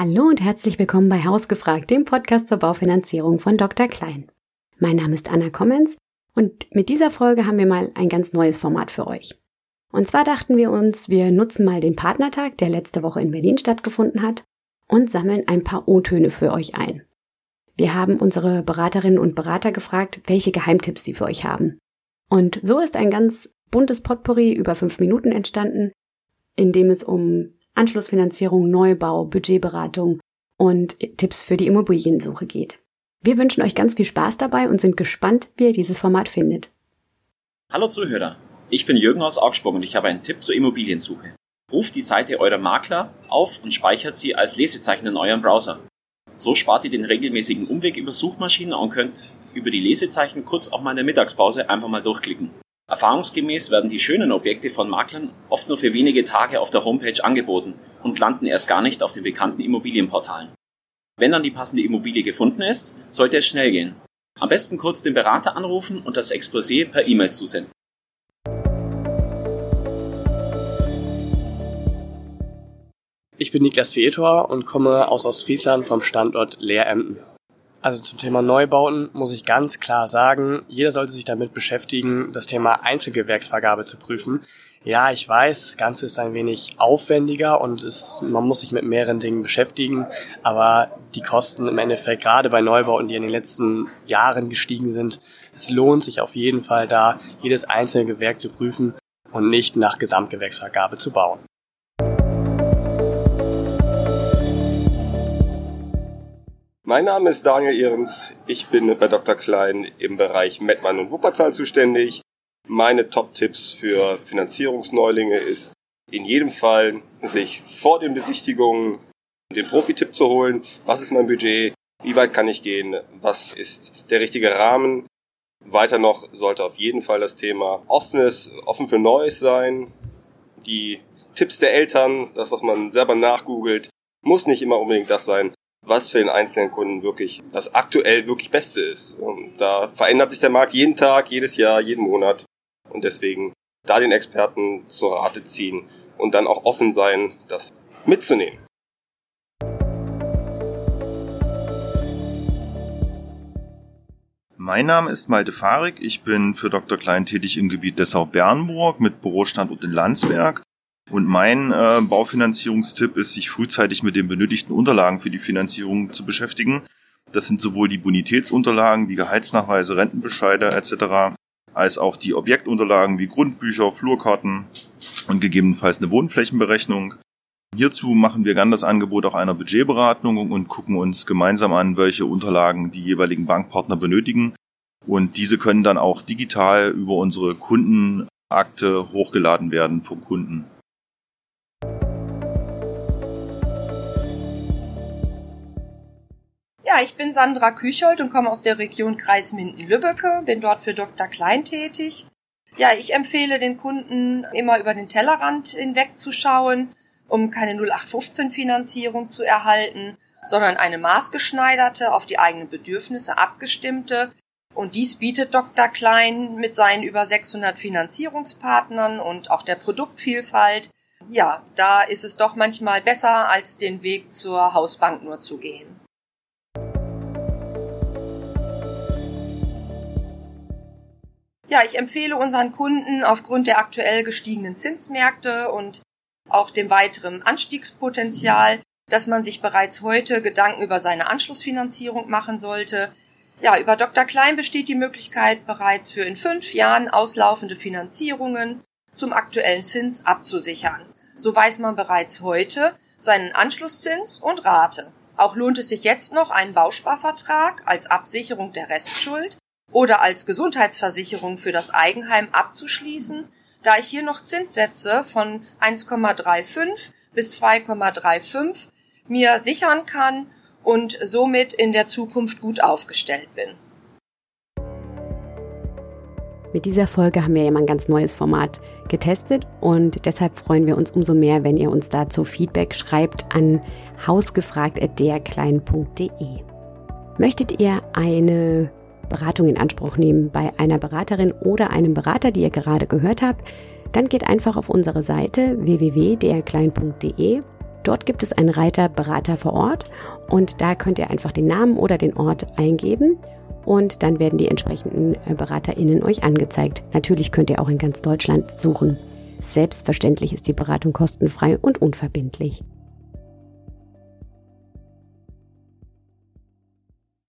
Hallo und herzlich willkommen bei Hausgefragt, dem Podcast zur Baufinanzierung von Dr. Klein. Mein Name ist Anna Kommens und mit dieser Folge haben wir mal ein ganz neues Format für euch. Und zwar dachten wir uns, wir nutzen mal den Partnertag, der letzte Woche in Berlin stattgefunden hat, und sammeln ein paar O-Töne für euch ein. Wir haben unsere Beraterinnen und Berater gefragt, welche Geheimtipps sie für euch haben. Und so ist ein ganz buntes Potpourri über fünf Minuten entstanden, in dem es um Anschlussfinanzierung, Neubau, Budgetberatung und Tipps für die Immobiliensuche geht. Wir wünschen euch ganz viel Spaß dabei und sind gespannt, wie ihr dieses Format findet. Hallo Zuhörer, ich bin Jürgen aus Augsburg und ich habe einen Tipp zur Immobiliensuche. Ruft die Seite eurer Makler auf und speichert sie als Lesezeichen in eurem Browser. So spart ihr den regelmäßigen Umweg über Suchmaschinen und könnt über die Lesezeichen kurz auch mal in der Mittagspause einfach mal durchklicken. Erfahrungsgemäß werden die schönen Objekte von Maklern oft nur für wenige Tage auf der Homepage angeboten und landen erst gar nicht auf den bekannten Immobilienportalen. Wenn dann die passende Immobilie gefunden ist, sollte es schnell gehen. Am besten kurz den Berater anrufen und das Exposé per E-Mail zusenden. Ich bin Niklas Vietor und komme aus Ostfriesland vom Standort Leeremden. Also zum Thema Neubauten muss ich ganz klar sagen, jeder sollte sich damit beschäftigen, das Thema Einzelgewerksvergabe zu prüfen. Ja, ich weiß, das Ganze ist ein wenig aufwendiger und es, man muss sich mit mehreren Dingen beschäftigen, aber die Kosten im Endeffekt, gerade bei Neubauten, die in den letzten Jahren gestiegen sind, es lohnt sich auf jeden Fall da, jedes einzelne Gewerk zu prüfen und nicht nach Gesamtgewerksvergabe zu bauen. Mein Name ist Daniel Ehrens. Ich bin bei Dr. Klein im Bereich Mettmann und Wuppertal zuständig. Meine Top-Tipps für Finanzierungsneulinge ist in jedem Fall, sich vor den Besichtigungen den Profi-Tipp zu holen. Was ist mein Budget? Wie weit kann ich gehen? Was ist der richtige Rahmen? Weiter noch sollte auf jeden Fall das Thema offenes, offen für Neues sein. Die Tipps der Eltern, das, was man selber nachgoogelt, muss nicht immer unbedingt das sein, was für den einzelnen Kunden wirklich das aktuell wirklich Beste ist. Und da verändert sich der Markt jeden Tag, jedes Jahr, jeden Monat. Und deswegen da den Experten zur Rate ziehen und dann auch offen sein, das mitzunehmen. Mein Name ist Malte Fahrig. Ich bin für Dr. Klein tätig im Gebiet Dessau-Bernburg mit Bürostandort in Landsberg. Und mein äh, Baufinanzierungstipp ist, sich frühzeitig mit den benötigten Unterlagen für die Finanzierung zu beschäftigen. Das sind sowohl die Bonitätsunterlagen wie Gehaltsnachweise, Rentenbescheide etc., als auch die Objektunterlagen wie Grundbücher, Flurkarten und gegebenenfalls eine Wohnflächenberechnung. Hierzu machen wir gern das Angebot auch einer Budgetberatung und gucken uns gemeinsam an, welche Unterlagen die jeweiligen Bankpartner benötigen. Und diese können dann auch digital über unsere Kundenakte hochgeladen werden vom Kunden. Ich bin Sandra Küchold und komme aus der Region Kreis Minden-Lübbecke, bin dort für Dr. Klein tätig. Ja, ich empfehle den Kunden immer über den Tellerrand hinwegzuschauen, um keine 0815-Finanzierung zu erhalten, sondern eine maßgeschneiderte, auf die eigenen Bedürfnisse abgestimmte. Und dies bietet Dr. Klein mit seinen über 600 Finanzierungspartnern und auch der Produktvielfalt. Ja, da ist es doch manchmal besser, als den Weg zur Hausbank nur zu gehen. Ja, ich empfehle unseren Kunden aufgrund der aktuell gestiegenen Zinsmärkte und auch dem weiteren Anstiegspotenzial, dass man sich bereits heute Gedanken über seine Anschlussfinanzierung machen sollte. Ja, über Dr. Klein besteht die Möglichkeit, bereits für in fünf Jahren auslaufende Finanzierungen zum aktuellen Zins abzusichern. So weiß man bereits heute seinen Anschlusszins und Rate. Auch lohnt es sich jetzt noch, einen Bausparvertrag als Absicherung der Restschuld oder als Gesundheitsversicherung für das Eigenheim abzuschließen, da ich hier noch Zinssätze von 1,35 bis 2,35 mir sichern kann und somit in der Zukunft gut aufgestellt bin. Mit dieser Folge haben wir ja mal ein ganz neues Format getestet und deshalb freuen wir uns umso mehr, wenn ihr uns dazu Feedback schreibt an hausgefragt.derklein.de. Möchtet ihr eine Beratung in Anspruch nehmen bei einer Beraterin oder einem Berater, die ihr gerade gehört habt, dann geht einfach auf unsere Seite www.drklein.de Dort gibt es einen Reiter Berater vor Ort und da könnt ihr einfach den Namen oder den Ort eingeben und dann werden die entsprechenden äh, BeraterInnen euch angezeigt. Natürlich könnt ihr auch in ganz Deutschland suchen. Selbstverständlich ist die Beratung kostenfrei und unverbindlich.